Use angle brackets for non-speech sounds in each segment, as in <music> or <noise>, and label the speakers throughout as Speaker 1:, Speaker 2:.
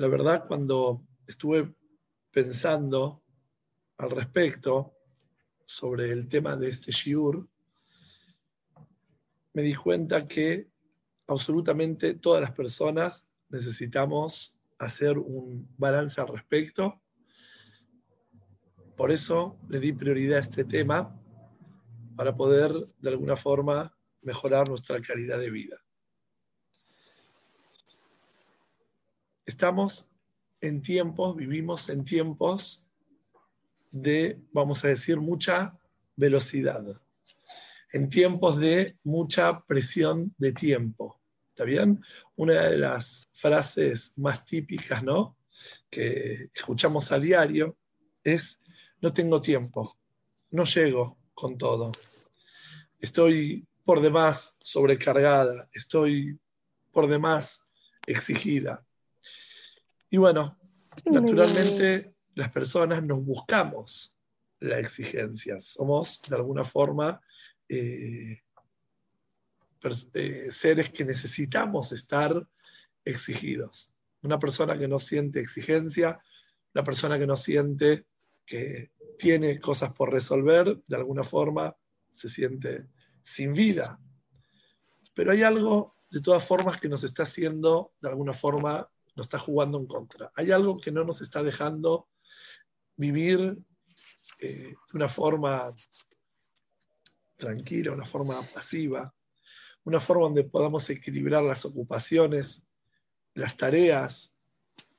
Speaker 1: la verdad, cuando estuve pensando al respecto sobre el tema de este shiur, me di cuenta que absolutamente todas las personas necesitamos hacer un balance al respecto. Por eso le di prioridad a este tema para poder de alguna forma mejorar nuestra calidad de vida. Estamos en tiempos, vivimos en tiempos de, vamos a decir, mucha velocidad, en tiempos de mucha presión de tiempo. ¿Está bien? Una de las frases más típicas, ¿no? Que escuchamos a diario es, no tengo tiempo, no llego con todo, estoy por demás sobrecargada, estoy por demás exigida. Y bueno, naturalmente las personas nos buscamos la exigencia, somos de alguna forma eh, eh, seres que necesitamos estar exigidos. Una persona que no siente exigencia, una persona que no siente que tiene cosas por resolver, de alguna forma se siente sin vida. Pero hay algo, de todas formas, que nos está haciendo, de alguna forma, nos está jugando en contra. Hay algo que no nos está dejando vivir eh, de una forma tranquila, una forma pasiva, una forma donde podamos equilibrar las ocupaciones, las tareas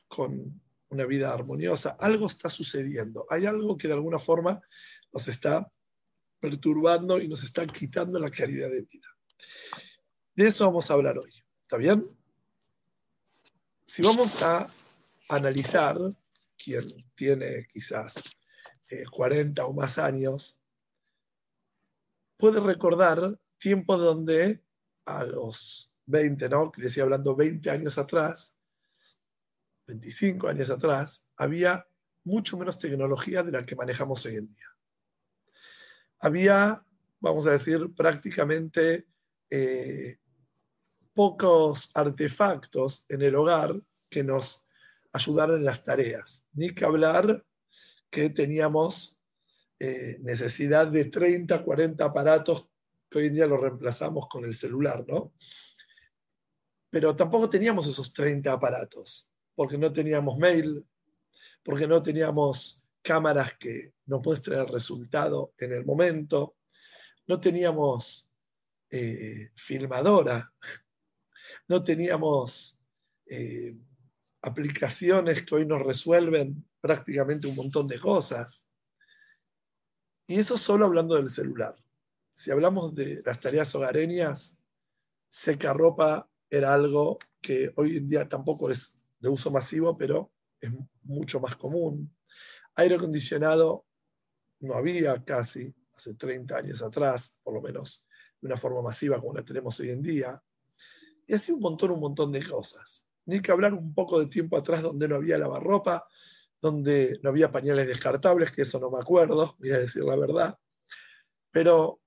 Speaker 1: con una vida armoniosa. Algo está sucediendo. Hay algo que de alguna forma nos está perturbando y nos está quitando la calidad de vida. De eso vamos a hablar hoy. ¿Está bien? Si vamos a analizar, quien tiene quizás 40 eh, o más años, puede recordar tiempos donde a los 20, ¿no? Que decía hablando 20 años atrás, 25 años atrás, había mucho menos tecnología de la que manejamos hoy en día había, vamos a decir, prácticamente eh, pocos artefactos en el hogar que nos ayudaran en las tareas. Ni que hablar que teníamos eh, necesidad de 30, 40 aparatos que hoy en día los reemplazamos con el celular, ¿no? Pero tampoco teníamos esos 30 aparatos, porque no teníamos mail, porque no teníamos cámaras que nos muestren el resultado en el momento. No teníamos eh, filmadora, <laughs> no teníamos eh, aplicaciones que hoy nos resuelven prácticamente un montón de cosas. Y eso solo hablando del celular. Si hablamos de las tareas hogareñas, seca ropa era algo que hoy en día tampoco es de uso masivo, pero es mucho más común. Aire acondicionado no había casi, hace 30 años atrás, por lo menos de una forma masiva como la tenemos hoy en día. Y así un montón, un montón de cosas. Ni que hablar un poco de tiempo atrás donde no había lavarropa, donde no había pañales descartables, que eso no me acuerdo, voy a decir la verdad. Pero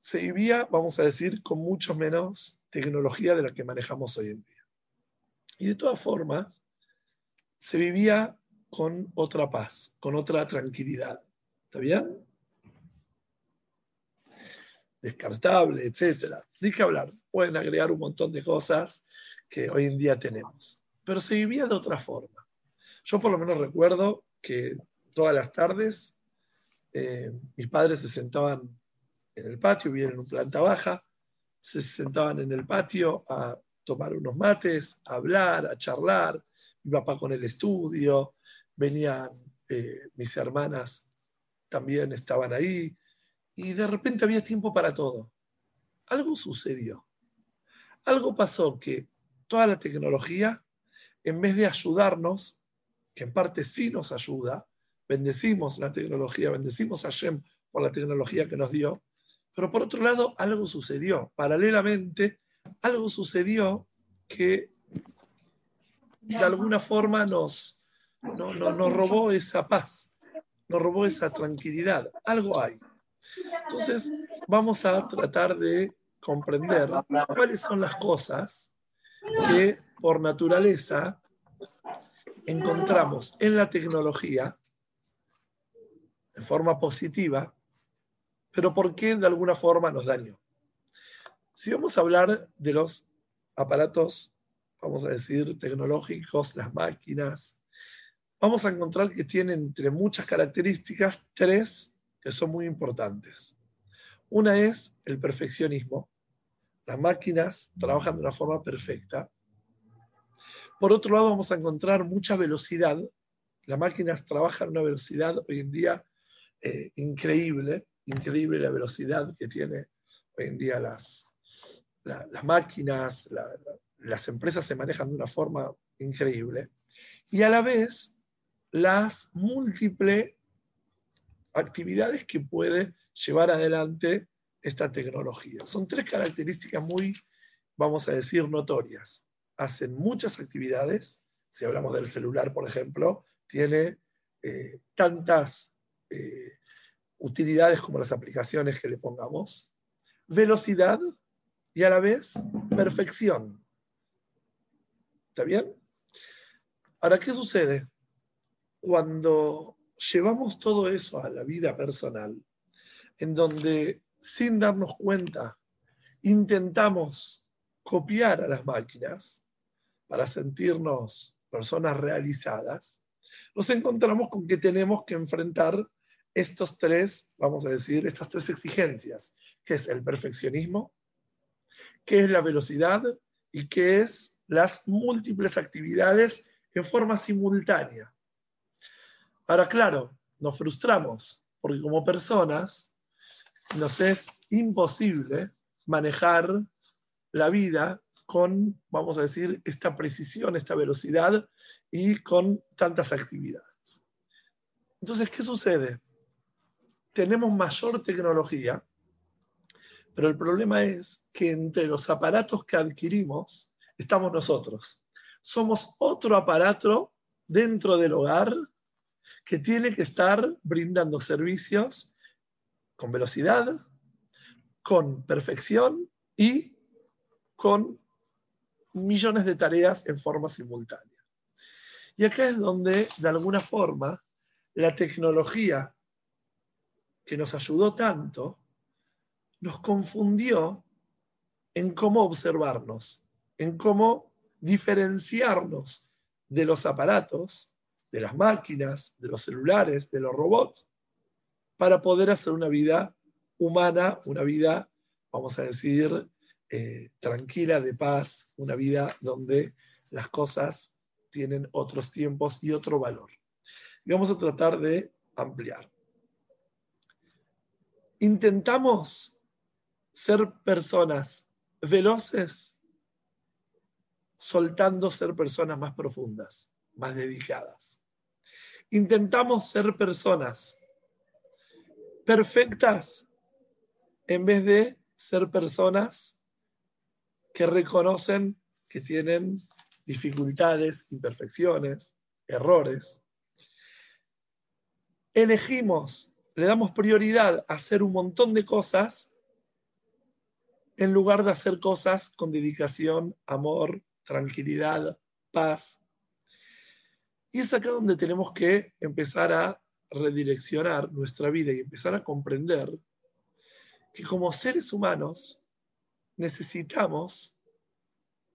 Speaker 1: se vivía, vamos a decir, con mucho menos tecnología de la que manejamos hoy en día. Y de todas formas, se vivía con otra paz, con otra tranquilidad. ¿Está bien? Descartable, etcétera. Ni que hablar. Pueden agregar un montón de cosas que hoy en día tenemos. Pero se vivía de otra forma. Yo por lo menos recuerdo que todas las tardes eh, mis padres se sentaban en el patio, vivían en una planta baja, se sentaban en el patio a tomar unos mates, a hablar, a charlar, mi papá con el estudio, venían eh, mis hermanas, también estaban ahí, y de repente había tiempo para todo. Algo sucedió. Algo pasó que toda la tecnología, en vez de ayudarnos, que en parte sí nos ayuda, bendecimos la tecnología, bendecimos a Shem por la tecnología que nos dio, pero por otro lado algo sucedió. Paralelamente, algo sucedió que de alguna forma nos, no, no, nos robó esa paz, nos robó esa tranquilidad. Algo hay. Entonces, vamos a tratar de comprender cuáles son las cosas que por naturaleza encontramos en la tecnología de forma positiva, pero por qué de alguna forma nos dañó. Si vamos a hablar de los aparatos, vamos a decir, tecnológicos, las máquinas, vamos a encontrar que tienen entre muchas características tres que son muy importantes. Una es el perfeccionismo. Las máquinas trabajan de una forma perfecta. Por otro lado, vamos a encontrar mucha velocidad. Las máquinas trabajan a una velocidad hoy en día eh, increíble, increíble la velocidad que tiene hoy en día las, las máquinas, las empresas se manejan de una forma increíble. Y a la vez, las múltiples actividades que puede llevar adelante esta tecnología. Son tres características muy, vamos a decir, notorias. Hacen muchas actividades. Si hablamos del celular, por ejemplo, tiene eh, tantas eh, utilidades como las aplicaciones que le pongamos. Velocidad y a la vez perfección. ¿Está bien? Ahora, ¿qué sucede? Cuando llevamos todo eso a la vida personal, en donde sin darnos cuenta intentamos copiar a las máquinas para sentirnos personas realizadas, nos encontramos con que tenemos que enfrentar estos tres, vamos a decir, estas tres exigencias, que es el perfeccionismo, qué es la velocidad y qué es las múltiples actividades en forma simultánea. Ahora, claro, nos frustramos porque como personas nos es imposible manejar la vida con, vamos a decir, esta precisión, esta velocidad y con tantas actividades. Entonces, ¿qué sucede? Tenemos mayor tecnología, pero el problema es que entre los aparatos que adquirimos estamos nosotros. Somos otro aparato dentro del hogar que tiene que estar brindando servicios con velocidad, con perfección y con millones de tareas en forma simultánea. Y acá es donde, de alguna forma, la tecnología que nos ayudó tanto nos confundió en cómo observarnos, en cómo diferenciarnos de los aparatos, de las máquinas, de los celulares, de los robots, para poder hacer una vida humana, una vida, vamos a decir, eh, tranquila, de paz, una vida donde las cosas tienen otros tiempos y otro valor. Y vamos a tratar de ampliar. Intentamos ser personas veloces, soltando ser personas más profundas, más dedicadas. Intentamos ser personas perfectas en vez de ser personas que reconocen que tienen dificultades, imperfecciones, errores. Elegimos, le damos prioridad a hacer un montón de cosas en lugar de hacer cosas con dedicación, amor, tranquilidad, paz. Y es acá donde tenemos que empezar a redireccionar nuestra vida y empezar a comprender que como seres humanos necesitamos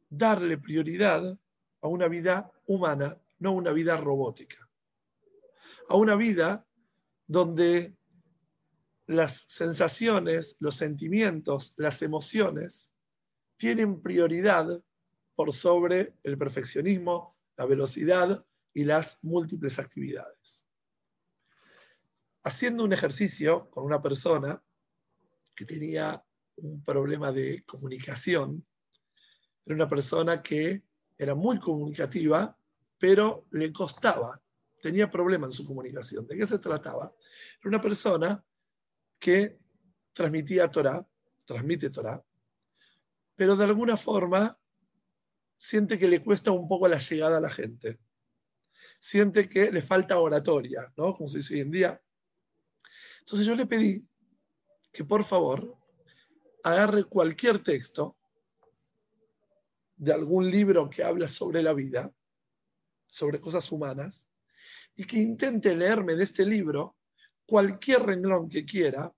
Speaker 1: darle prioridad a una vida humana, no una vida robótica. A una vida donde las sensaciones, los sentimientos, las emociones tienen prioridad por sobre el perfeccionismo, la velocidad y las múltiples actividades. Haciendo un ejercicio con una persona que tenía un problema de comunicación, era una persona que era muy comunicativa, pero le costaba, tenía problemas en su comunicación. ¿De qué se trataba? Era una persona que transmitía Torah, transmite Torah, pero de alguna forma siente que le cuesta un poco la llegada a la gente. Siente que le falta oratoria, ¿no? Como se dice hoy en día. Entonces yo le pedí que por favor agarre cualquier texto de algún libro que habla sobre la vida sobre cosas humanas y que intente leerme de este libro cualquier renglón que quiera,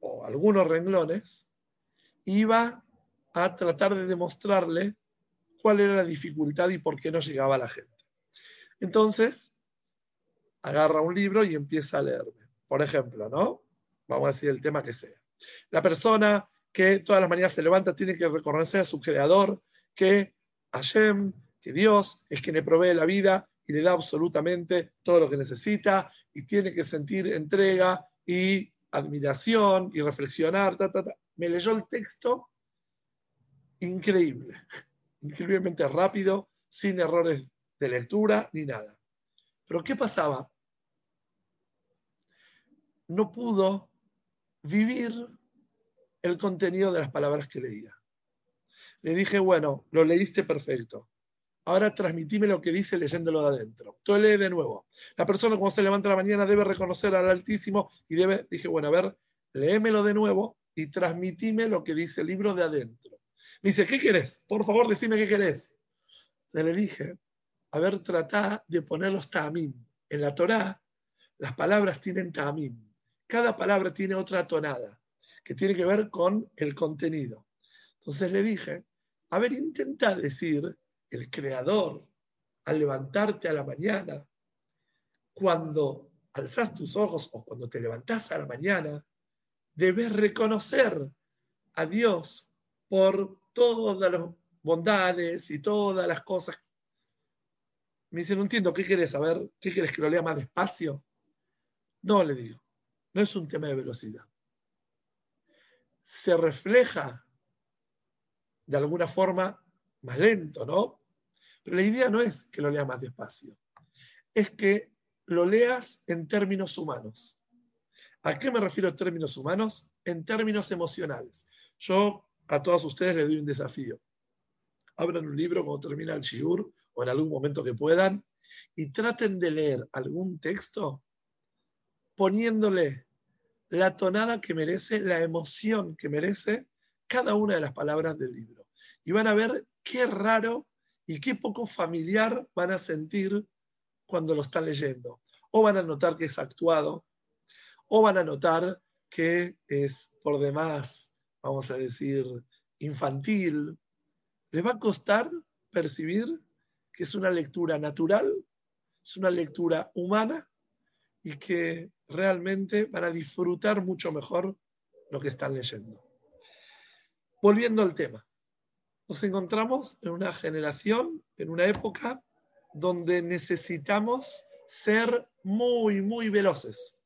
Speaker 1: o algunos renglones, iba a tratar de demostrarle cuál era la dificultad y por qué no llegaba la gente. Entonces, agarra un libro y empieza a leerme. Por ejemplo, ¿no? Vamos a decir el tema que sea. La persona que todas las mañanas se levanta tiene que reconocer a su creador, que Hashem, que Dios es quien le provee la vida y le da absolutamente todo lo que necesita y tiene que sentir entrega y admiración y reflexionar. Me leyó el texto increíble, <laughs> increíblemente rápido, sin errores de lectura ni nada. Pero ¿qué pasaba? No pudo vivir el contenido de las palabras que leía. Le dije, bueno, lo leíste perfecto. Ahora transmitime lo que dice leyéndolo de adentro. Tú lee de nuevo. La persona cuando se levanta la mañana debe reconocer al Altísimo y debe, dije, bueno, a ver, léemelo de nuevo y transmitime lo que dice el libro de adentro. Me dice, ¿qué querés? Por favor, decime qué querés. Se le dije, a ver, de poner los tamim. En la Torá, las palabras tienen tamim. Cada palabra tiene otra tonada que tiene que ver con el contenido. Entonces le dije, a ver, intenta decir el creador al levantarte a la mañana, cuando alzas tus ojos o cuando te levantás a la mañana, debes reconocer a Dios por todas las bondades y todas las cosas. Me dice, no entiendo, ¿qué quieres saber? ¿Qué quieres que lo lea más despacio? No, le digo, no es un tema de velocidad. Se refleja de alguna forma más lento, ¿no? Pero la idea no es que lo leas más despacio, es que lo leas en términos humanos. ¿A qué me refiero en términos humanos? En términos emocionales. Yo a todos ustedes les doy un desafío. Abran un libro cuando termina el shiur o en algún momento que puedan y traten de leer algún texto poniéndole la tonada que merece, la emoción que merece cada una de las palabras del libro. Y van a ver qué raro y qué poco familiar van a sentir cuando lo están leyendo. O van a notar que es actuado, o van a notar que es por demás, vamos a decir, infantil. Les va a costar percibir que es una lectura natural, es una lectura humana y que realmente van a disfrutar mucho mejor lo que están leyendo. Volviendo al tema, nos encontramos en una generación, en una época donde necesitamos ser muy, muy veloces.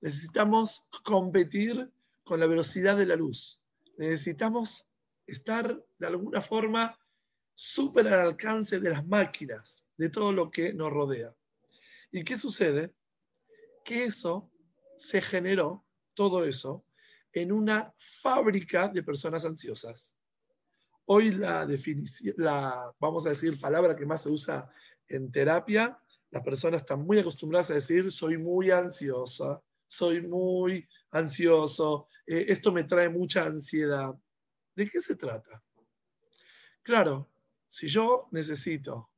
Speaker 1: Necesitamos competir con la velocidad de la luz. Necesitamos estar de alguna forma súper al alcance de las máquinas, de todo lo que nos rodea. ¿Y qué sucede? Que eso se generó, todo eso, en una fábrica de personas ansiosas. Hoy la definición, la, vamos a decir, palabra que más se usa en terapia, las personas están muy acostumbradas a decir, soy muy ansiosa, soy muy ansioso, eh, esto me trae mucha ansiedad. ¿De qué se trata? Claro, si yo necesito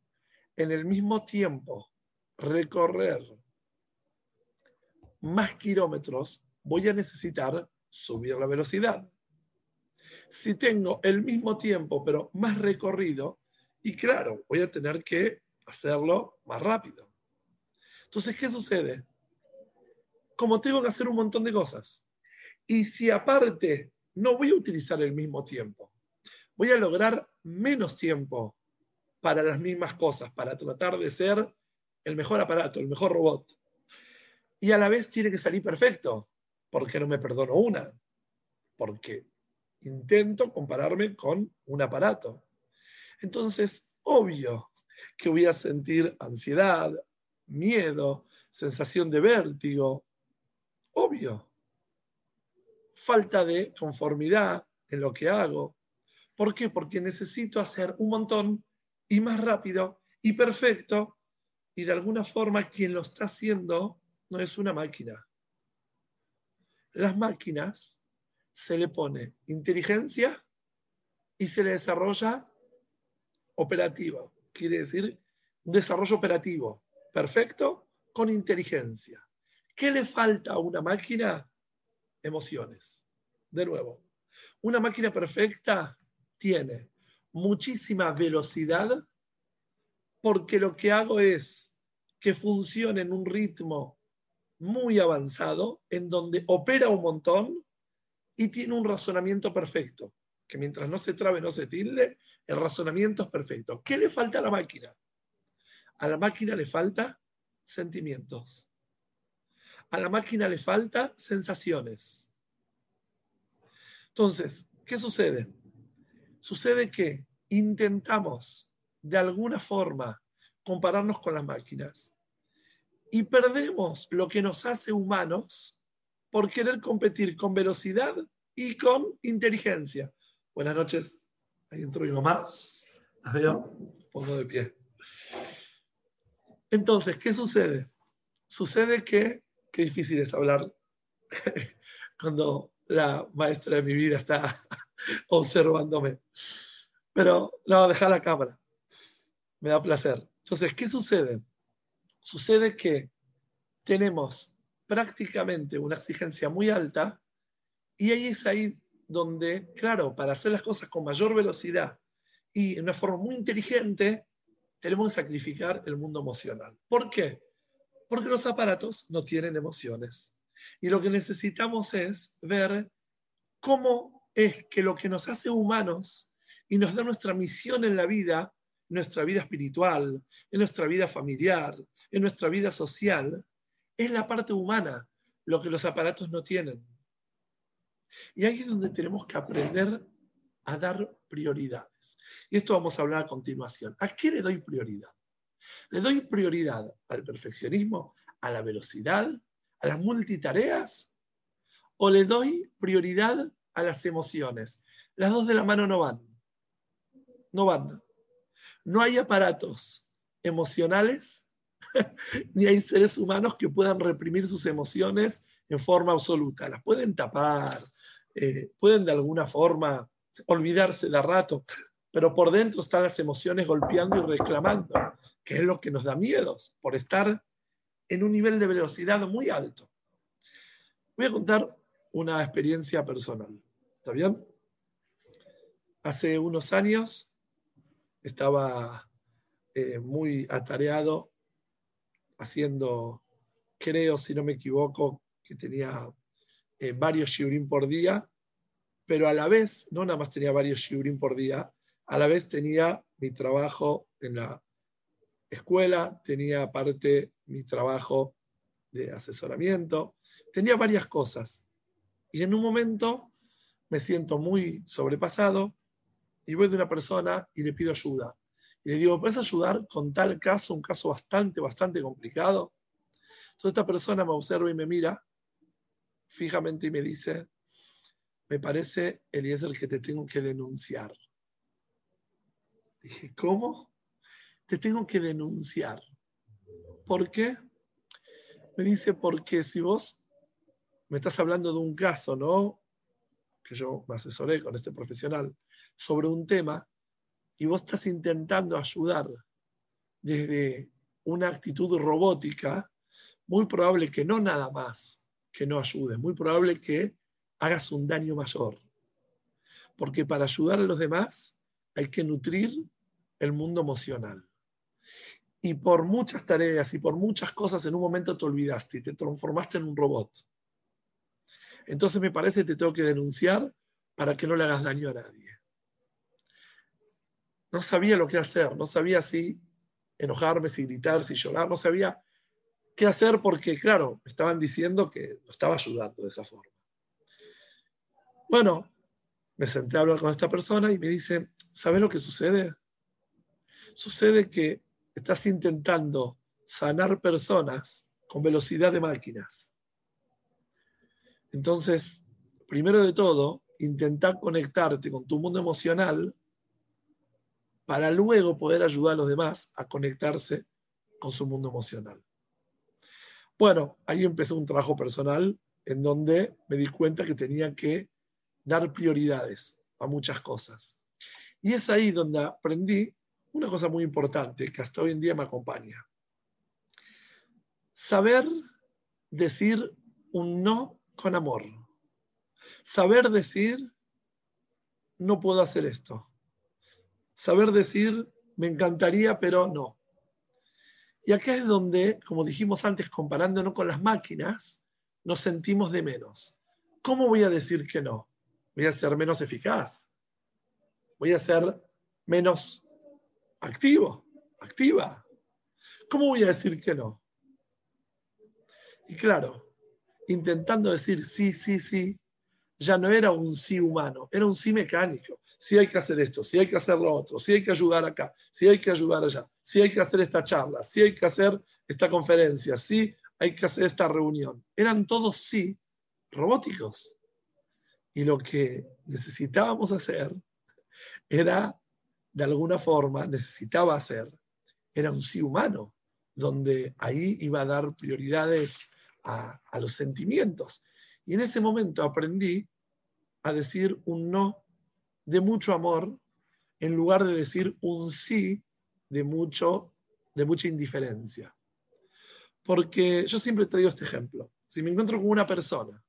Speaker 1: en el mismo tiempo recorrer más kilómetros, voy a necesitar subir la velocidad si tengo el mismo tiempo, pero más recorrido, y claro, voy a tener que hacerlo más rápido. Entonces, ¿qué sucede? Como tengo que hacer un montón de cosas, y si aparte no voy a utilizar el mismo tiempo, voy a lograr menos tiempo para las mismas cosas, para tratar de ser el mejor aparato, el mejor robot. Y a la vez tiene que salir perfecto, porque no me perdono una, porque intento compararme con un aparato. Entonces, obvio que voy a sentir ansiedad, miedo, sensación de vértigo. Obvio. Falta de conformidad en lo que hago. ¿Por qué? Porque necesito hacer un montón y más rápido y perfecto. Y de alguna forma quien lo está haciendo no es una máquina. Las máquinas se le pone inteligencia y se le desarrolla operativa. Quiere decir un desarrollo operativo perfecto con inteligencia. ¿Qué le falta a una máquina? Emociones. De nuevo, una máquina perfecta tiene muchísima velocidad porque lo que hago es que funcione en un ritmo muy avanzado, en donde opera un montón y tiene un razonamiento perfecto, que mientras no se trabe, no se tilde, el razonamiento es perfecto. ¿Qué le falta a la máquina? A la máquina le falta sentimientos. A la máquina le falta sensaciones. Entonces, ¿qué sucede? Sucede que intentamos de alguna forma compararnos con las máquinas y perdemos lo que nos hace humanos por querer competir con velocidad y con inteligencia. Buenas noches. Ahí entró mi mamá. La veo. Pongo de pie. Entonces, ¿qué sucede? Sucede que, qué difícil es hablar <laughs> cuando la maestra de mi vida está <laughs> observándome. Pero no, deja la cámara. Me da placer. Entonces, ¿qué sucede? Sucede que tenemos prácticamente una exigencia muy alta y ahí es ahí donde, claro, para hacer las cosas con mayor velocidad y de una forma muy inteligente, tenemos que sacrificar el mundo emocional. ¿Por qué? Porque los aparatos no tienen emociones. Y lo que necesitamos es ver cómo es que lo que nos hace humanos y nos da nuestra misión en la vida, nuestra vida espiritual, en nuestra vida familiar, en nuestra vida social, es la parte humana, lo que los aparatos no tienen. Y ahí es donde tenemos que aprender a dar prioridades. Y esto vamos a hablar a continuación. ¿A qué le doy prioridad? ¿Le doy prioridad al perfeccionismo, a la velocidad, a las multitareas? ¿O le doy prioridad a las emociones? Las dos de la mano no van. No van. No hay aparatos emocionales, <laughs> ni hay seres humanos que puedan reprimir sus emociones en forma absoluta. Las pueden tapar, eh, pueden de alguna forma olvidarse de rato, pero por dentro están las emociones golpeando y reclamando, que es lo que nos da miedos, por estar en un nivel de velocidad muy alto. Voy a contar una experiencia personal. ¿Está bien? Hace unos años estaba eh, muy atareado haciendo, creo, si no me equivoco, que tenía eh, varios shiurim por día pero a la vez, no nada más tenía varios shiurim por día, a la vez tenía mi trabajo en la escuela, tenía aparte mi trabajo de asesoramiento, tenía varias cosas. Y en un momento me siento muy sobrepasado y voy de una persona y le pido ayuda. Y le digo, ¿puedes ayudar con tal caso, un caso bastante, bastante complicado? Entonces esta persona me observa y me mira fijamente y me dice, me parece, Eliezer, que te tengo que denunciar. Dije, ¿cómo? Te tengo que denunciar. ¿Por qué? Me dice, porque si vos me estás hablando de un caso, ¿no? Que yo me asesoré con este profesional sobre un tema y vos estás intentando ayudar desde una actitud robótica, muy probable que no nada más que no ayude, muy probable que hagas un daño mayor. Porque para ayudar a los demás hay que nutrir el mundo emocional. Y por muchas tareas y por muchas cosas en un momento te olvidaste y te transformaste en un robot. Entonces me parece que te tengo que denunciar para que no le hagas daño a nadie. No sabía lo que hacer, no sabía si enojarme, si gritar, si llorar, no sabía qué hacer porque, claro, me estaban diciendo que lo estaba ayudando de esa forma. Bueno, me senté a hablar con esta persona y me dice, ¿sabes lo que sucede? Sucede que estás intentando sanar personas con velocidad de máquinas. Entonces, primero de todo, intentar conectarte con tu mundo emocional para luego poder ayudar a los demás a conectarse con su mundo emocional. Bueno, ahí empezó un trabajo personal en donde me di cuenta que tenía que dar prioridades a muchas cosas. Y es ahí donde aprendí una cosa muy importante que hasta hoy en día me acompaña. Saber decir un no con amor. Saber decir, no puedo hacer esto. Saber decir, me encantaría, pero no. Y acá es donde, como dijimos antes, comparándonos con las máquinas, nos sentimos de menos. ¿Cómo voy a decir que no? Voy a ser menos eficaz. Voy a ser menos activo, activa. ¿Cómo voy a decir que no? Y claro, intentando decir sí, sí, sí, ya no era un sí humano, era un sí mecánico. Si hay que hacer esto, si hay que hacer lo otro, si hay que ayudar acá, si hay que ayudar allá, si hay que hacer esta charla, si hay que hacer esta conferencia, si hay que hacer esta reunión. Eran todos sí robóticos. Y lo que necesitábamos hacer era, de alguna forma, necesitaba hacer, era un sí humano, donde ahí iba a dar prioridades a, a los sentimientos. Y en ese momento aprendí a decir un no de mucho amor en lugar de decir un sí de, mucho, de mucha indiferencia. Porque yo siempre traigo este ejemplo. Si me encuentro con una persona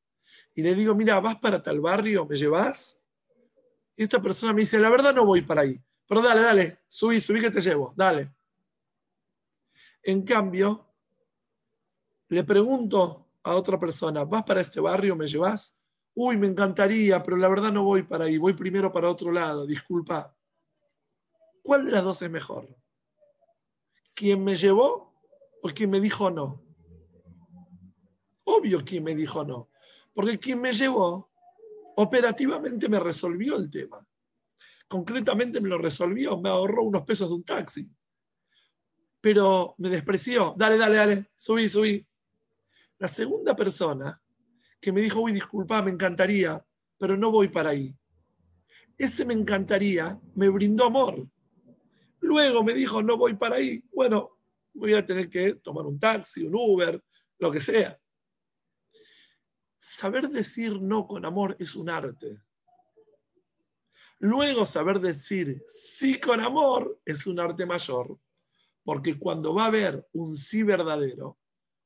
Speaker 1: y le digo, mira, vas para tal barrio, ¿me llevas? Y esta persona me dice, la verdad no voy para ahí. Pero dale, dale, subí, subí que te llevo, dale. En cambio, le pregunto a otra persona, ¿vas para este barrio, me llevas? Uy, me encantaría, pero la verdad no voy para ahí, voy primero para otro lado, disculpa. ¿Cuál de las dos es mejor? ¿Quién me llevó o quien me dijo no? Obvio quien me dijo no, porque quien me llevó operativamente me resolvió el tema. Concretamente me lo resolvió, me ahorró unos pesos de un taxi. Pero me despreció, dale, dale, dale, subí, subí. La segunda persona que me dijo, uy, disculpa, me encantaría, pero no voy para ahí. Ese me encantaría me brindó amor. Luego me dijo, no voy para ahí. Bueno, voy a tener que tomar un taxi, un Uber, lo que sea. Saber decir no con amor es un arte. Luego saber decir sí con amor es un arte mayor, porque cuando va a haber un sí verdadero,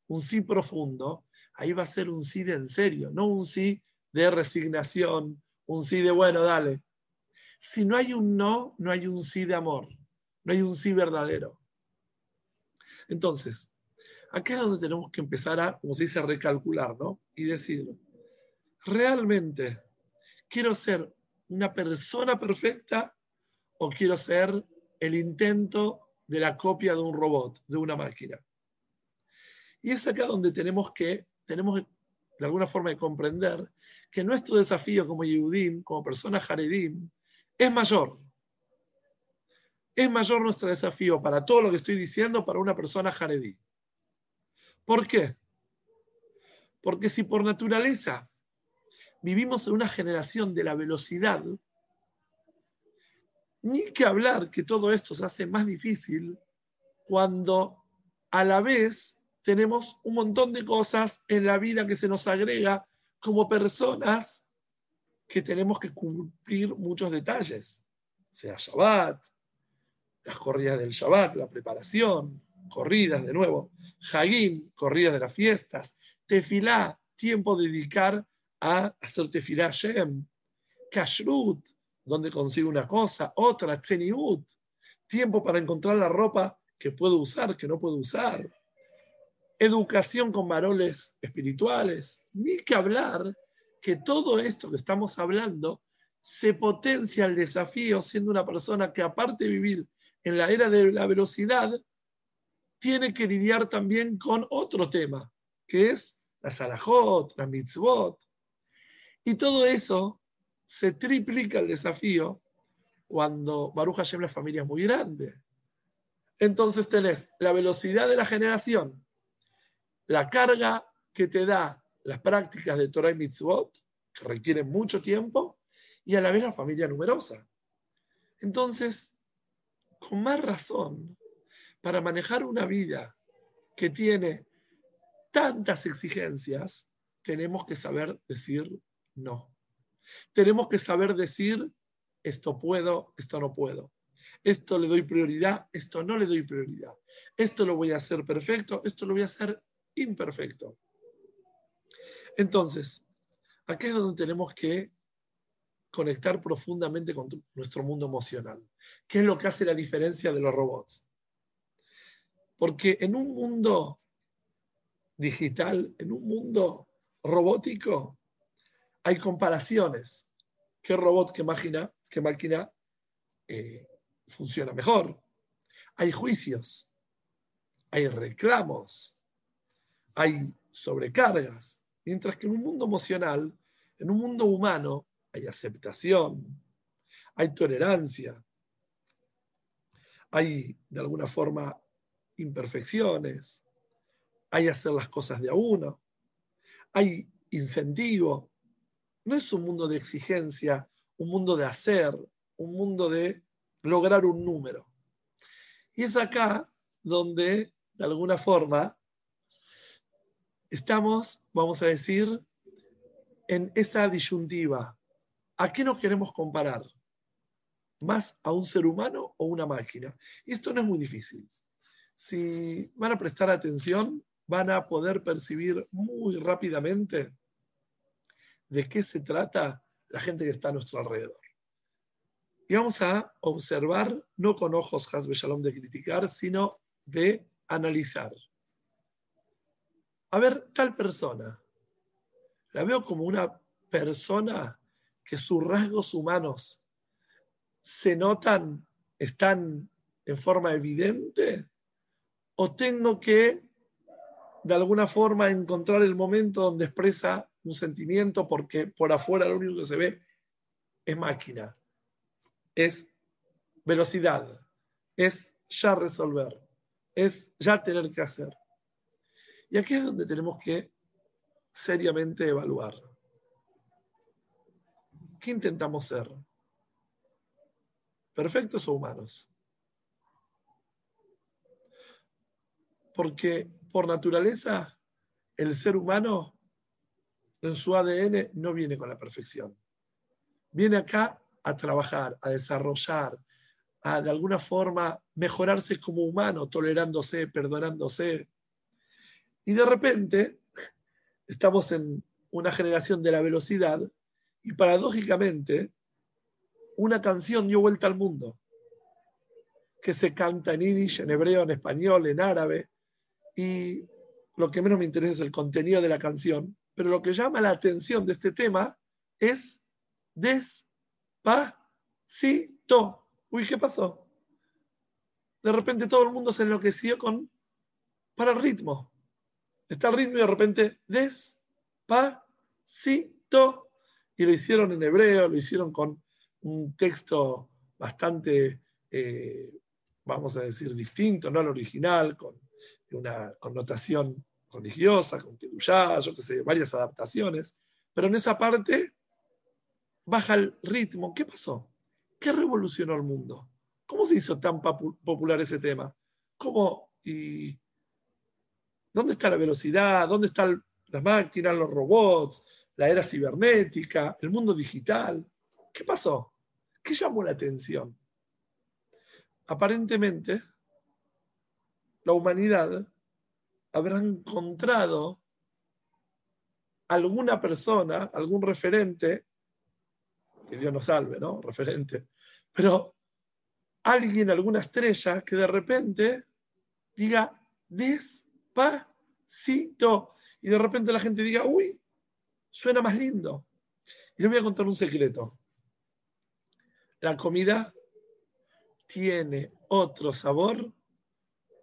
Speaker 1: un sí profundo, ahí va a ser un sí de en serio, no un sí de resignación, un sí de bueno, dale. Si no hay un no, no hay un sí de amor, no hay un sí verdadero. Entonces, acá es donde tenemos que empezar a, como se dice, recalcular, ¿no? Y decir, ¿realmente quiero ser una persona perfecta o quiero ser el intento de la copia de un robot, de una máquina? Y es acá donde tenemos que tenemos de alguna forma de comprender que nuestro desafío como Yehudim, como personas Jaredim, es mayor. Es mayor nuestro desafío para todo lo que estoy diciendo para una persona Jaredí. ¿Por qué? Porque si por naturaleza vivimos en una generación de la velocidad, ni que hablar que todo esto se hace más difícil cuando a la vez tenemos un montón de cosas en la vida que se nos agrega como personas que tenemos que cumplir muchos detalles, sea Shabbat, las corridas del Shabbat, la preparación, corridas de nuevo, Hagim, corridas de las fiestas, Tefilá, tiempo dedicar a hacer Tefilá Shem, Kashrut, donde consigo una cosa, otra, Tzeniut, tiempo para encontrar la ropa que puedo usar, que no puedo usar, educación con varones espirituales, ni que hablar que todo esto que estamos hablando se potencia el desafío siendo una persona que aparte de vivir en la era de la velocidad, tiene que lidiar también con otro tema, que es la salahot, la mitzvot. Y todo eso se triplica el desafío cuando Baruch Hashem la familia muy grande. Entonces tenés la velocidad de la generación, la carga que te da las prácticas de Torah y Mitzvot, que requieren mucho tiempo, y a la vez la familia numerosa. Entonces, con más razón, para manejar una vida que tiene tantas exigencias, tenemos que saber decir no. Tenemos que saber decir esto puedo, esto no puedo. Esto le doy prioridad, esto no le doy prioridad. Esto lo voy a hacer perfecto, esto lo voy a hacer imperfecto. Entonces, aquí es donde tenemos que conectar profundamente con nuestro mundo emocional. ¿Qué es lo que hace la diferencia de los robots? Porque en un mundo digital, en un mundo robótico, hay comparaciones. ¿Qué robot, qué máquina, qué máquina eh, funciona mejor? Hay juicios, hay reclamos, hay sobrecargas. Mientras que en un mundo emocional, en un mundo humano, hay aceptación, hay tolerancia, hay de alguna forma imperfecciones, hay hacer las cosas de a uno, hay incentivo. No es un mundo de exigencia, un mundo de hacer, un mundo de lograr un número. Y es acá donde, de alguna forma, estamos, vamos a decir, en esa disyuntiva. ¿A qué nos queremos comparar? ¿Más a un ser humano o una máquina? Y esto no es muy difícil. Si van a prestar atención, van a poder percibir muy rápidamente de qué se trata la gente que está a nuestro alrededor. Y vamos a observar, no con ojos Hasbe de criticar, sino de analizar. A ver, tal persona, la veo como una persona que sus rasgos humanos se notan, están en forma evidente, o tengo que de alguna forma encontrar el momento donde expresa un sentimiento porque por afuera lo único que se ve es máquina, es velocidad, es ya resolver, es ya tener que hacer. Y aquí es donde tenemos que seriamente evaluar. ¿Qué intentamos ser? ¿Perfectos o humanos? Porque por naturaleza el ser humano en su ADN no viene con la perfección. Viene acá a trabajar, a desarrollar, a de alguna forma mejorarse como humano, tolerándose, perdonándose. Y de repente estamos en una generación de la velocidad y paradójicamente una canción dio vuelta al mundo que se canta en yiddish, en hebreo, en español, en árabe, y lo que menos me interesa es el contenido de la canción, pero lo que llama la atención de este tema es despacito. Uy, ¿qué pasó? De repente todo el mundo se enloqueció con para el ritmo. Está el ritmo y de repente despacito. Y lo hicieron en hebreo, lo hicieron con un texto bastante, eh, vamos a decir, distinto, no al original, con una connotación religiosa, con Kedushá, yo qué sé, varias adaptaciones, pero en esa parte baja el ritmo. ¿Qué pasó? ¿Qué revolucionó el mundo? ¿Cómo se hizo tan popular ese tema? ¿Cómo dónde está la velocidad? ¿Dónde están las máquinas, los robots, la era cibernética, el mundo digital? ¿Qué pasó? ¿Qué llamó la atención? Aparentemente, la humanidad habrá encontrado alguna persona, algún referente, que Dios nos salve, ¿no? Referente, pero alguien, alguna estrella que de repente diga despacito y de repente la gente diga, uy, suena más lindo. Y les voy a contar un secreto. La comida tiene otro sabor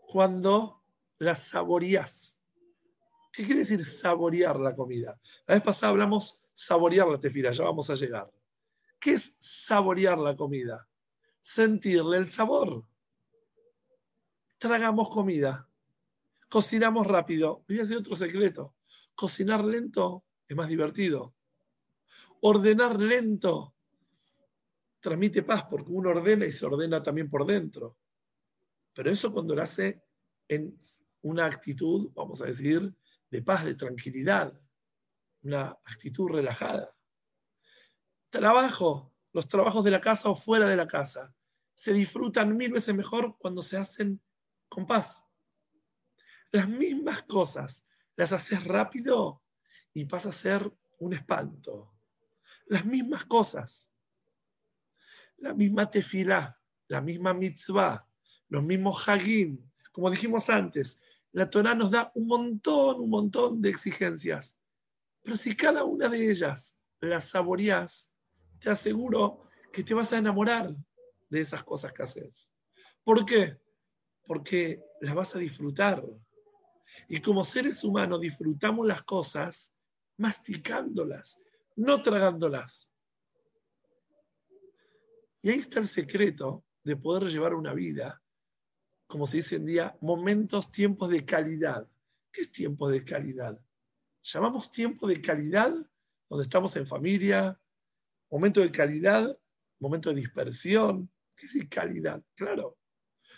Speaker 1: cuando la saboreás. ¿Qué quiere decir saborear la comida? La vez pasada hablamos saborear la tefila, ya vamos a llegar. ¿Qué es saborear la comida? Sentirle el sabor. Tragamos comida, cocinamos rápido. Voy otro secreto. Cocinar lento es más divertido. Ordenar lento transmite paz porque uno ordena y se ordena también por dentro. Pero eso cuando lo hace en una actitud, vamos a decir, de paz, de tranquilidad, una actitud relajada. Trabajo, los trabajos de la casa o fuera de la casa. se disfrutan mil veces mejor cuando se hacen con paz. Las mismas cosas las haces rápido y pasa a ser un espanto. Las mismas cosas. La misma tefilá, la misma mitzvah, los mismos hagim. Como dijimos antes, la Torah nos da un montón, un montón de exigencias. Pero si cada una de ellas las saboreas, te aseguro que te vas a enamorar de esas cosas que haces. ¿Por qué? Porque las vas a disfrutar. Y como seres humanos disfrutamos las cosas masticándolas, no tragándolas. Y ahí está el secreto de poder llevar una vida, como se dice en día, momentos, tiempos de calidad. ¿Qué es tiempo de calidad? Llamamos tiempo de calidad donde estamos en familia, momento de calidad, momento de dispersión. ¿Qué es calidad? Claro.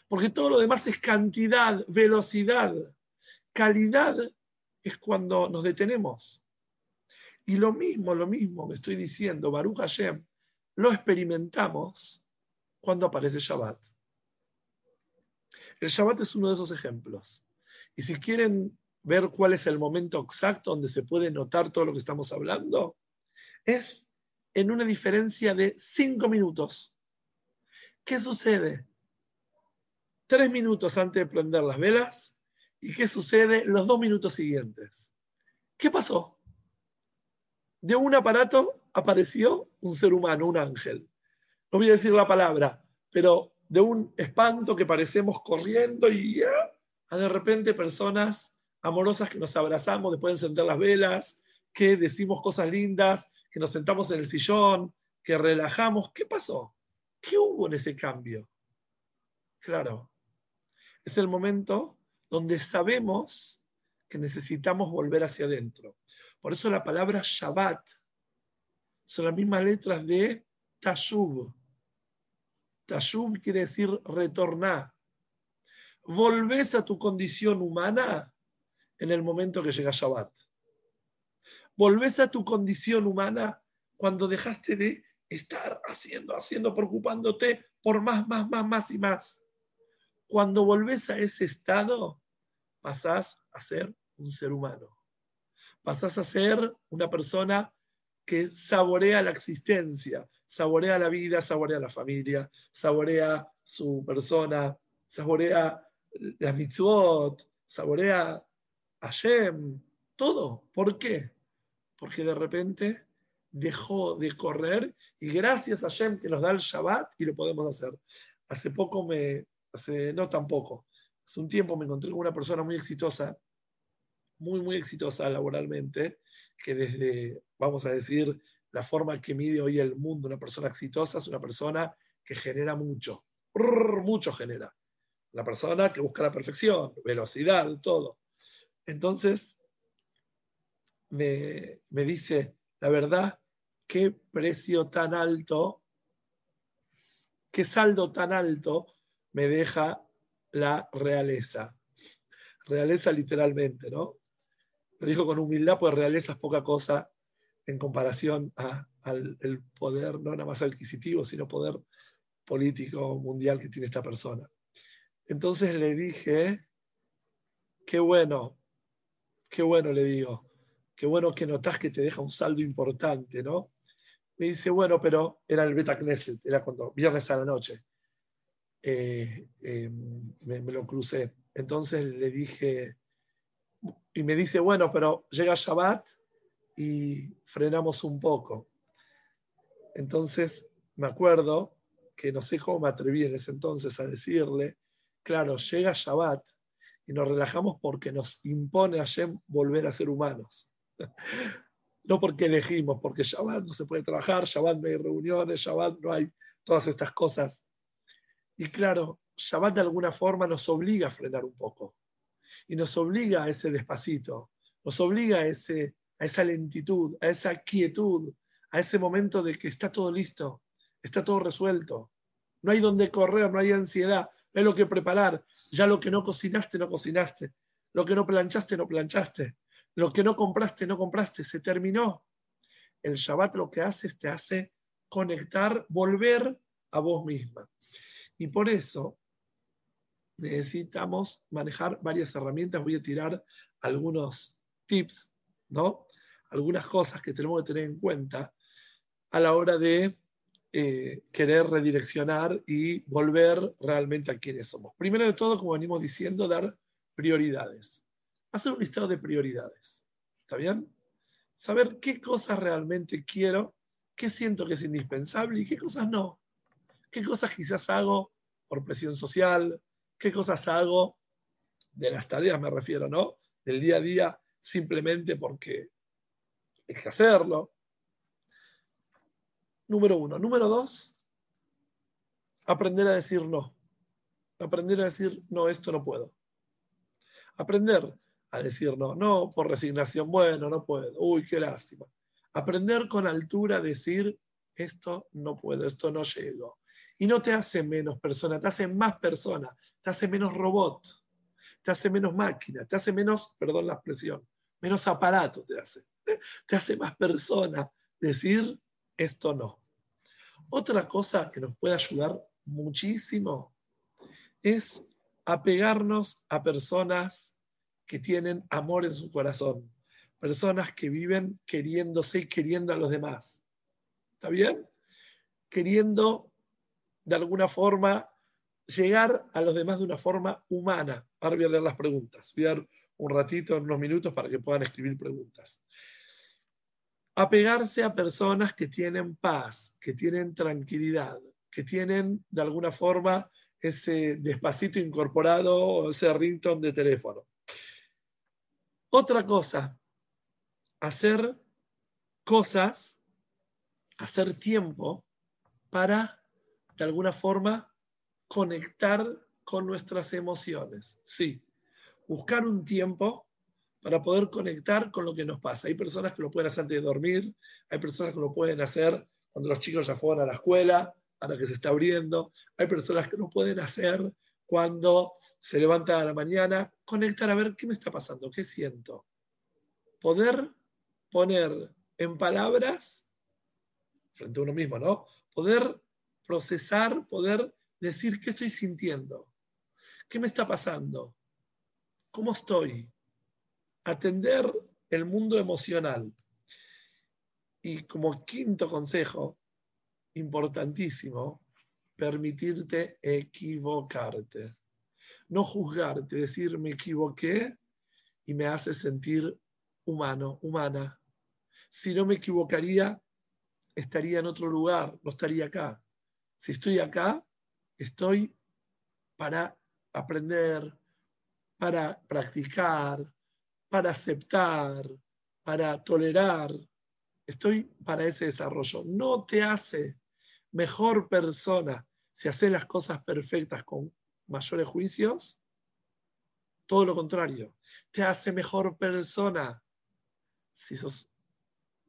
Speaker 1: Porque todo lo demás es cantidad, velocidad. Calidad es cuando nos detenemos. Y lo mismo, lo mismo me estoy diciendo, Baruch Hashem, lo experimentamos cuando aparece Shabbat. El Shabbat es uno de esos ejemplos. Y si quieren ver cuál es el momento exacto donde se puede notar todo lo que estamos hablando, es en una diferencia de cinco minutos. ¿Qué sucede? Tres minutos antes de prender las velas y qué sucede los dos minutos siguientes. ¿Qué pasó? De un aparato apareció un ser humano, un ángel. No voy a decir la palabra, pero de un espanto que parecemos corriendo y a de repente personas amorosas que nos abrazamos después de encender las velas, que decimos cosas lindas, que nos sentamos en el sillón, que relajamos. ¿Qué pasó? ¿Qué hubo en ese cambio? Claro, es el momento donde sabemos que necesitamos volver hacia adentro. Por eso la palabra Shabbat son las mismas letras de Tashub. Tashub quiere decir retornar. Volves a tu condición humana en el momento que llega Shabbat. Volvés a tu condición humana cuando dejaste de estar haciendo, haciendo, preocupándote por más, más, más, más y más. Cuando volvés a ese estado, pasás a ser un ser humano. Pasás a ser una persona que saborea la existencia, saborea la vida, saborea la familia, saborea su persona, saborea la mitzvot, saborea Hashem, todo. ¿Por qué? Porque de repente dejó de correr y gracias a Hashem que nos da el Shabbat y lo podemos hacer. Hace poco me, hace no tampoco, hace un tiempo me encontré con una persona muy exitosa, muy, muy exitosa laboralmente, que desde, vamos a decir, la forma que mide hoy el mundo una persona exitosa es una persona que genera mucho, mucho genera. Una persona que busca la perfección, velocidad, todo. Entonces, me, dice, la verdad, qué precio tan alto, qué saldo tan alto me deja la realeza. Realeza literalmente, ¿no? Lo dijo con humildad, pues realeza es poca cosa en comparación al el poder, no nada más adquisitivo, sino poder político mundial que tiene esta persona. Entonces le dije, qué bueno, Qué bueno, le digo. Qué bueno que notás que te deja un saldo importante, ¿no? Me dice, bueno, pero era el Beta Knesset, era cuando, viernes a la noche. Eh, eh, me, lo crucé. Entonces le dije, y me dice, bueno, pero llega Shabbat y frenamos un poco. Entonces me acuerdo que no sé cómo me atreví en ese entonces a decirle, claro, llega Shabbat y nos relajamos porque nos impone a Hashem volver a ser humanos. <laughs> no porque elegimos, porque Shabbat no se puede trabajar, Shabbat no hay reuniones, Shabbat no hay todas estas cosas. Y claro, Shabbat de alguna forma nos obliga a frenar un poco. Y nos obliga a ese despacito, nos obliga a, ese, a esa lentitud, a esa quietud, a ese momento de que está todo listo, está todo resuelto. No hay donde correr, no hay ansiedad, no hay lo que preparar. Ya lo que no cocinaste, no cocinaste. Lo que no planchaste, no planchaste. Lo que no compraste, no compraste. Se terminó. El Shabbat lo que hace es te hace conectar, volver a vos misma. Y por eso necesitamos manejar varias herramientas. Voy a tirar algunos tips, ¿no? Algunas cosas que tenemos que tener en cuenta a la hora de eh, querer redireccionar y volver realmente a quienes somos. Primero de todo, como venimos diciendo, dar prioridades. Hacer un listado de prioridades. ¿Está bien? Saber qué cosas realmente quiero, qué siento que es indispensable y qué cosas no. Qué cosas quizás hago por presión social, qué cosas hago de las tareas, me refiero, ¿no? Del día a día, simplemente porque hay que hacerlo. Número uno. Número dos, aprender a decir no. Aprender a decir, no, esto no puedo. Aprender a decir no, no por resignación, bueno, no puedo, uy, qué lástima. Aprender con altura a decir, esto no puedo, esto no llego. Y no te hace menos persona, te hace más persona, te hace menos robot, te hace menos máquina, te hace menos, perdón la expresión, menos aparato te hace. Te hace más persona decir esto no. Otra cosa que nos puede ayudar muchísimo es apegarnos a personas que tienen amor en su corazón, personas que viven queriéndose y queriendo a los demás. ¿Está bien? Queriendo de alguna forma llegar a los demás de una forma humana. Ahora voy a leer las preguntas. Voy a dar un ratito, unos minutos para que puedan escribir preguntas. Apegarse a personas que tienen paz, que tienen tranquilidad, que tienen de alguna forma ese despacito incorporado o ese ringtone de teléfono. Otra cosa, hacer cosas, hacer tiempo para, de alguna forma, conectar con nuestras emociones. Sí, buscar un tiempo para poder conectar con lo que nos pasa. Hay personas que lo pueden hacer antes de dormir, hay personas que lo pueden hacer cuando los chicos ya fueron a la escuela, ahora que se está abriendo, hay personas que lo pueden hacer cuando se levantan a la mañana, conectar a ver qué me está pasando, qué siento. Poder poner en palabras, frente a uno mismo, ¿no? Poder procesar, poder decir qué estoy sintiendo, qué me está pasando, cómo estoy, atender el mundo emocional. Y como quinto consejo, importantísimo, permitirte equivocarte. No juzgarte, decir me equivoqué y me hace sentir humano, humana. Si no me equivocaría, estaría en otro lugar, no estaría acá. Si estoy acá, estoy para aprender, para practicar, para aceptar, para tolerar. Estoy para ese desarrollo. No te hace mejor persona si haces las cosas perfectas con mayores juicios. Todo lo contrario, te hace mejor persona si sos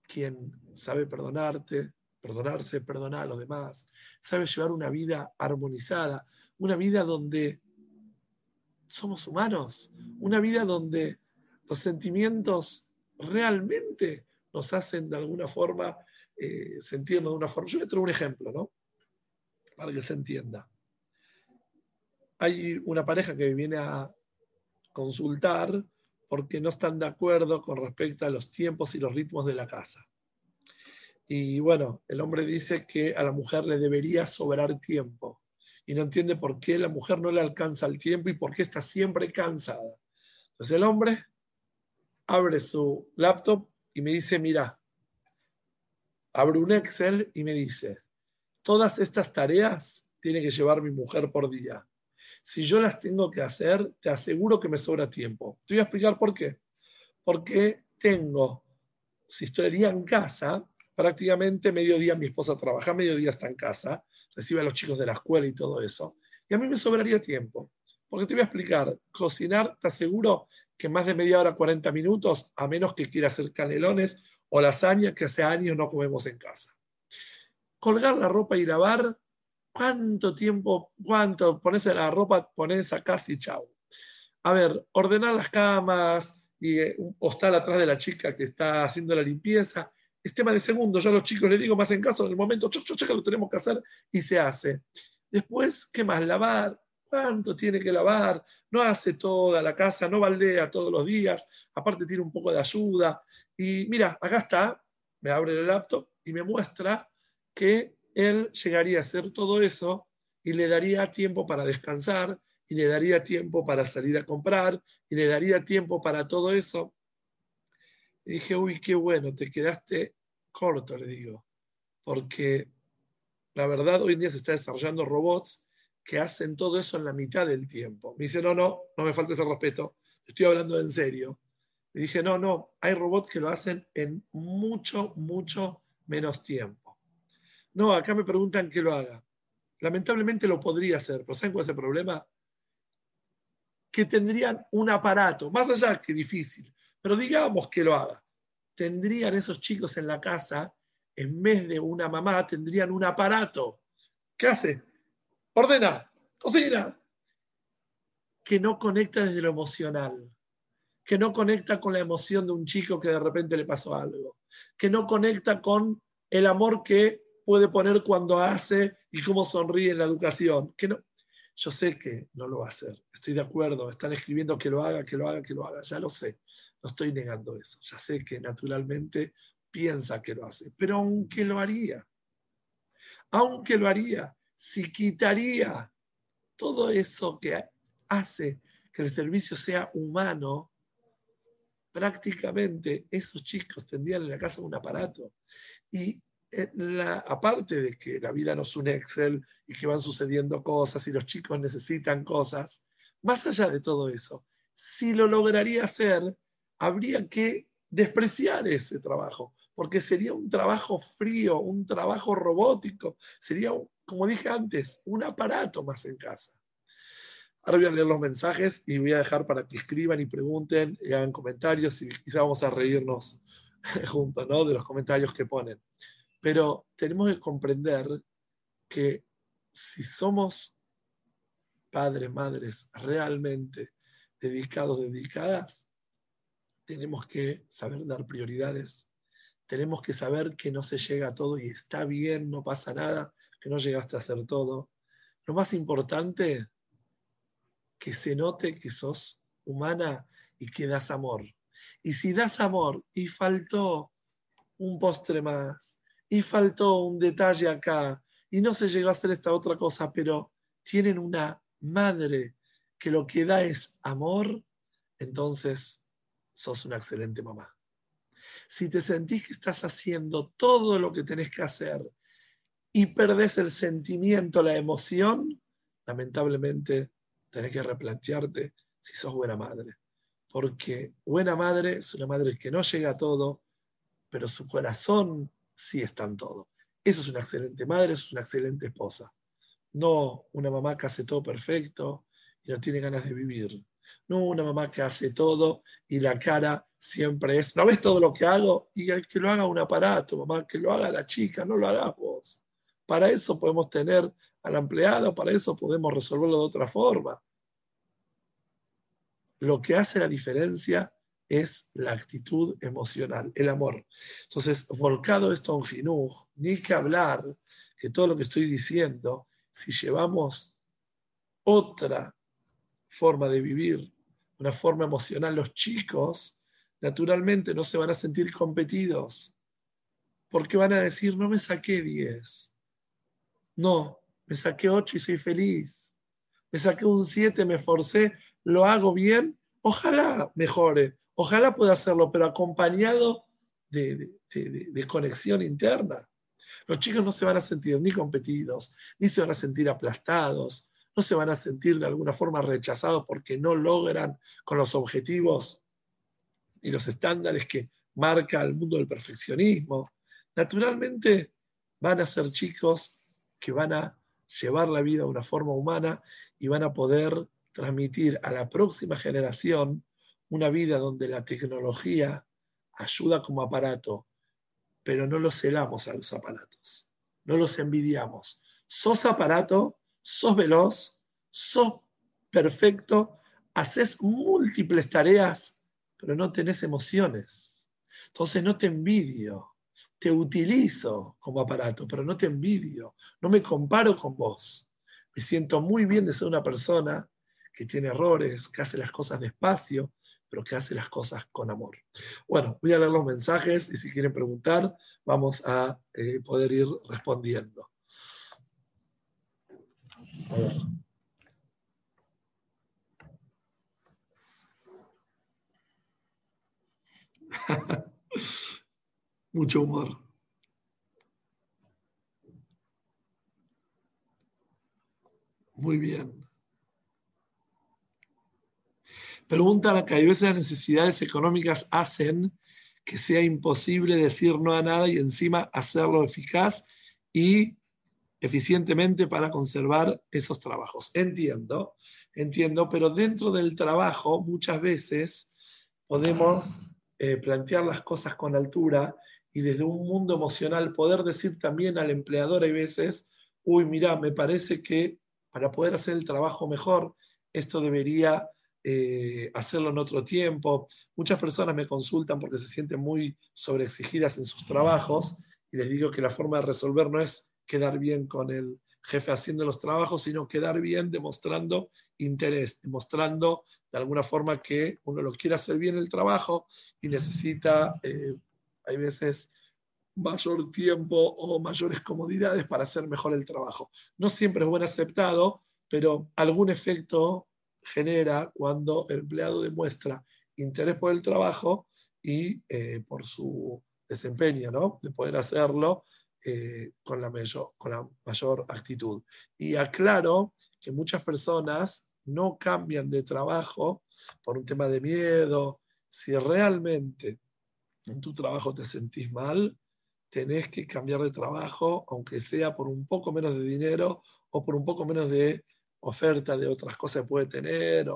Speaker 1: quien sabe perdonarte, perdonarse, perdonar a los demás, sabe llevar una vida armonizada, una vida donde somos humanos, una vida donde los sentimientos realmente nos hacen de alguna forma eh, sentirnos de una forma. Yo voy a traer un ejemplo, ¿no? Para que se entienda. Hay una pareja que viene a consultar porque no están de acuerdo con respecto a los tiempos y los ritmos de la casa. Y bueno, el hombre dice que a la mujer le debería sobrar tiempo y no entiende por qué la mujer no le alcanza el tiempo y por qué está siempre cansada. Entonces el hombre abre su laptop y me dice, mira, abre un Excel y me dice, todas estas tareas tiene que llevar mi mujer por día. Si yo las tengo que hacer, te aseguro que me sobra tiempo. Te voy a explicar por qué. Porque tengo, si estaría en casa, prácticamente mediodía mi esposa trabaja, mediodía está en casa, recibe a los chicos de la escuela y todo eso. Y a mí me sobraría tiempo. Porque te voy a explicar, cocinar, te aseguro que más de media hora, 40 minutos, a menos que quiera hacer canelones o lasaña que hace años no comemos en casa. Colgar la ropa y lavar, ¿cuánto tiempo, cuánto? Pones la ropa, pones a casa y chau. A ver, ordenar las camas y eh, atrás de la chica que está haciendo la limpieza. Es tema de segundos, yo a los chicos les digo más en caso, en el momento, choc, choc, lo tenemos que hacer y se hace. Después, ¿qué más? Lavar. ¿Cuánto tiene que lavar? No hace toda la casa, no baldea todos los días. Aparte tiene un poco de ayuda. Y mira, acá está, me abre el laptop y me muestra que él llegaría a hacer todo eso y le daría tiempo para descansar y le daría tiempo para salir a comprar y le daría tiempo para todo eso. Y dije, uy, qué bueno, te quedaste corto, le digo, porque la verdad hoy en día se está desarrollando robots que hacen todo eso en la mitad del tiempo. Me dice, no, no, no me falta ese respeto, estoy hablando en serio. Le dije, no, no, hay robots que lo hacen en mucho, mucho menos tiempo. No, acá me preguntan que lo haga. Lamentablemente lo podría hacer, pero ¿saben cuál es el problema? que tendrían un aparato, más allá que difícil, pero digamos que lo haga. Tendrían esos chicos en la casa, en vez de una mamá, tendrían un aparato. ¿Qué hace? Ordena, cocina. Que no conecta desde lo emocional, que no conecta con la emoción de un chico que de repente le pasó algo, que no conecta con el amor que puede poner cuando hace y cómo sonríe en la educación, que no, yo sé que no lo va a hacer, estoy de acuerdo, están escribiendo que lo haga, que lo haga, que lo haga, ya lo sé, no estoy negando eso, ya sé que naturalmente piensa que lo hace, pero aunque lo haría, aunque lo haría, si quitaría todo eso que hace que el servicio sea humano, prácticamente esos chicos tendrían en la casa un aparato. Y la, aparte de que la vida no es un Excel y que van sucediendo cosas y los chicos necesitan cosas, más allá de todo eso, si lo lograría hacer, habría que despreciar ese trabajo, porque sería un trabajo frío, un trabajo robótico, sería, como dije antes, un aparato más en casa. Ahora voy a leer los mensajes y voy a dejar para que escriban y pregunten y hagan comentarios y quizá vamos a reírnos <laughs> juntos ¿no? de los comentarios que ponen. Pero tenemos que comprender que si somos padres, madres realmente dedicados, dedicadas, tenemos que saber dar prioridades, tenemos que saber que no se llega a todo y está bien, no pasa nada, que no llegaste a hacer todo. Lo más importante, que se note que sos humana y que das amor. Y si das amor y faltó un postre más, y faltó un detalle acá y no se llegó a hacer esta otra cosa, pero tienen una madre que lo que da es amor, entonces sos una excelente mamá. Si te sentís que estás haciendo todo lo que tenés que hacer y perdés el sentimiento, la emoción, lamentablemente tenés que replantearte si sos buena madre. Porque buena madre es una madre que no llega a todo, pero su corazón sí está en todo. Eso es una excelente madre, es una excelente esposa. No una mamá que hace todo perfecto y no tiene ganas de vivir. No una mamá que hace todo y la cara siempre es, ¿no ves todo lo que hago? Y que lo haga un aparato, mamá, que lo haga la chica, no lo hagas vos. Para eso podemos tener al empleado, para eso podemos resolverlo de otra forma. Lo que hace la diferencia es la actitud emocional, el amor. Entonces, volcado esto a un jinuj, ni que hablar que todo lo que estoy diciendo, si llevamos otra forma de vivir, una forma emocional, los chicos naturalmente no se van a sentir competidos, porque van a decir, no me saqué 10, no, me saqué 8 y soy feliz, me saqué un 7, me forcé, lo hago bien, ojalá mejore, Ojalá pueda hacerlo, pero acompañado de, conexión interna. Los chicos no se van a sentir ni competidos, ni se van a sentir aplastados, no se van a sentir de alguna forma rechazados porque no logran con los objetivos y los estándares que marca el mundo del perfeccionismo. Naturalmente van a ser chicos que van a llevar la vida de una forma humana y van a poder transmitir a la próxima generación una vida donde la tecnología ayuda como aparato, pero no los celamos a los aparatos, no los envidiamos. Sos aparato, sos veloz, sos perfecto, haces múltiples tareas, pero no tenés emociones. Entonces no te envidio, te utilizo como aparato, pero no te envidio, no me comparo con vos. Me siento muy bien de ser una persona que tiene errores, que hace las cosas despacio, pero que hace las cosas con amor. Bueno, voy a leer los mensajes y si quieren preguntar, vamos a eh, poder ir respondiendo. <laughs> Mucho humor. Muy bien. Pregunta que hay veces las necesidades económicas hacen que sea imposible decir no a nada y encima hacerlo eficaz y eficientemente para conservar esos trabajos. Entiendo, entiendo, pero dentro del trabajo muchas veces podemos eh, plantear las cosas con altura y desde un mundo emocional poder decir también al empleador hay veces, uy, mira, me parece que para poder hacer el trabajo mejor, esto debería eh, hacerlo en otro tiempo. Muchas personas me consultan porque se sienten muy sobreexigidas en sus trabajos y les digo que la forma de resolver no es quedar bien con el jefe haciendo los trabajos, sino quedar bien demostrando interés, demostrando de alguna forma que uno lo quiere hacer bien el trabajo y necesita, eh, hay veces, mayor tiempo o mayores comodidades para hacer mejor el trabajo. No siempre es buen aceptado, pero algún efecto genera cuando el empleado demuestra interés por el trabajo y eh, por su desempeño, ¿no? De poder hacerlo eh, con, la mayor, con la mayor actitud. Y aclaro que muchas personas no cambian de trabajo por un tema de miedo. Si realmente en tu trabajo te sentís mal, tenés que cambiar de trabajo, aunque sea por un poco menos de dinero o por un poco menos de oferta de otras cosas que puede tener,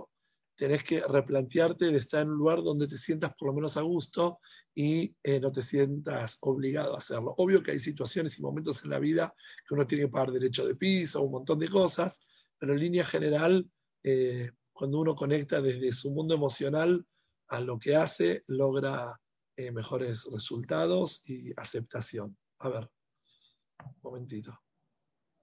Speaker 1: tenés que replantearte de estar en un lugar donde te sientas por lo menos a gusto y eh, no te sientas obligado a hacerlo. Obvio que hay situaciones y momentos en la vida que uno tiene que pagar derecho de piso, un montón de cosas, pero en línea general, eh, cuando uno conecta desde su mundo emocional a lo que hace, logra eh, mejores resultados y aceptación. A ver, un momentito.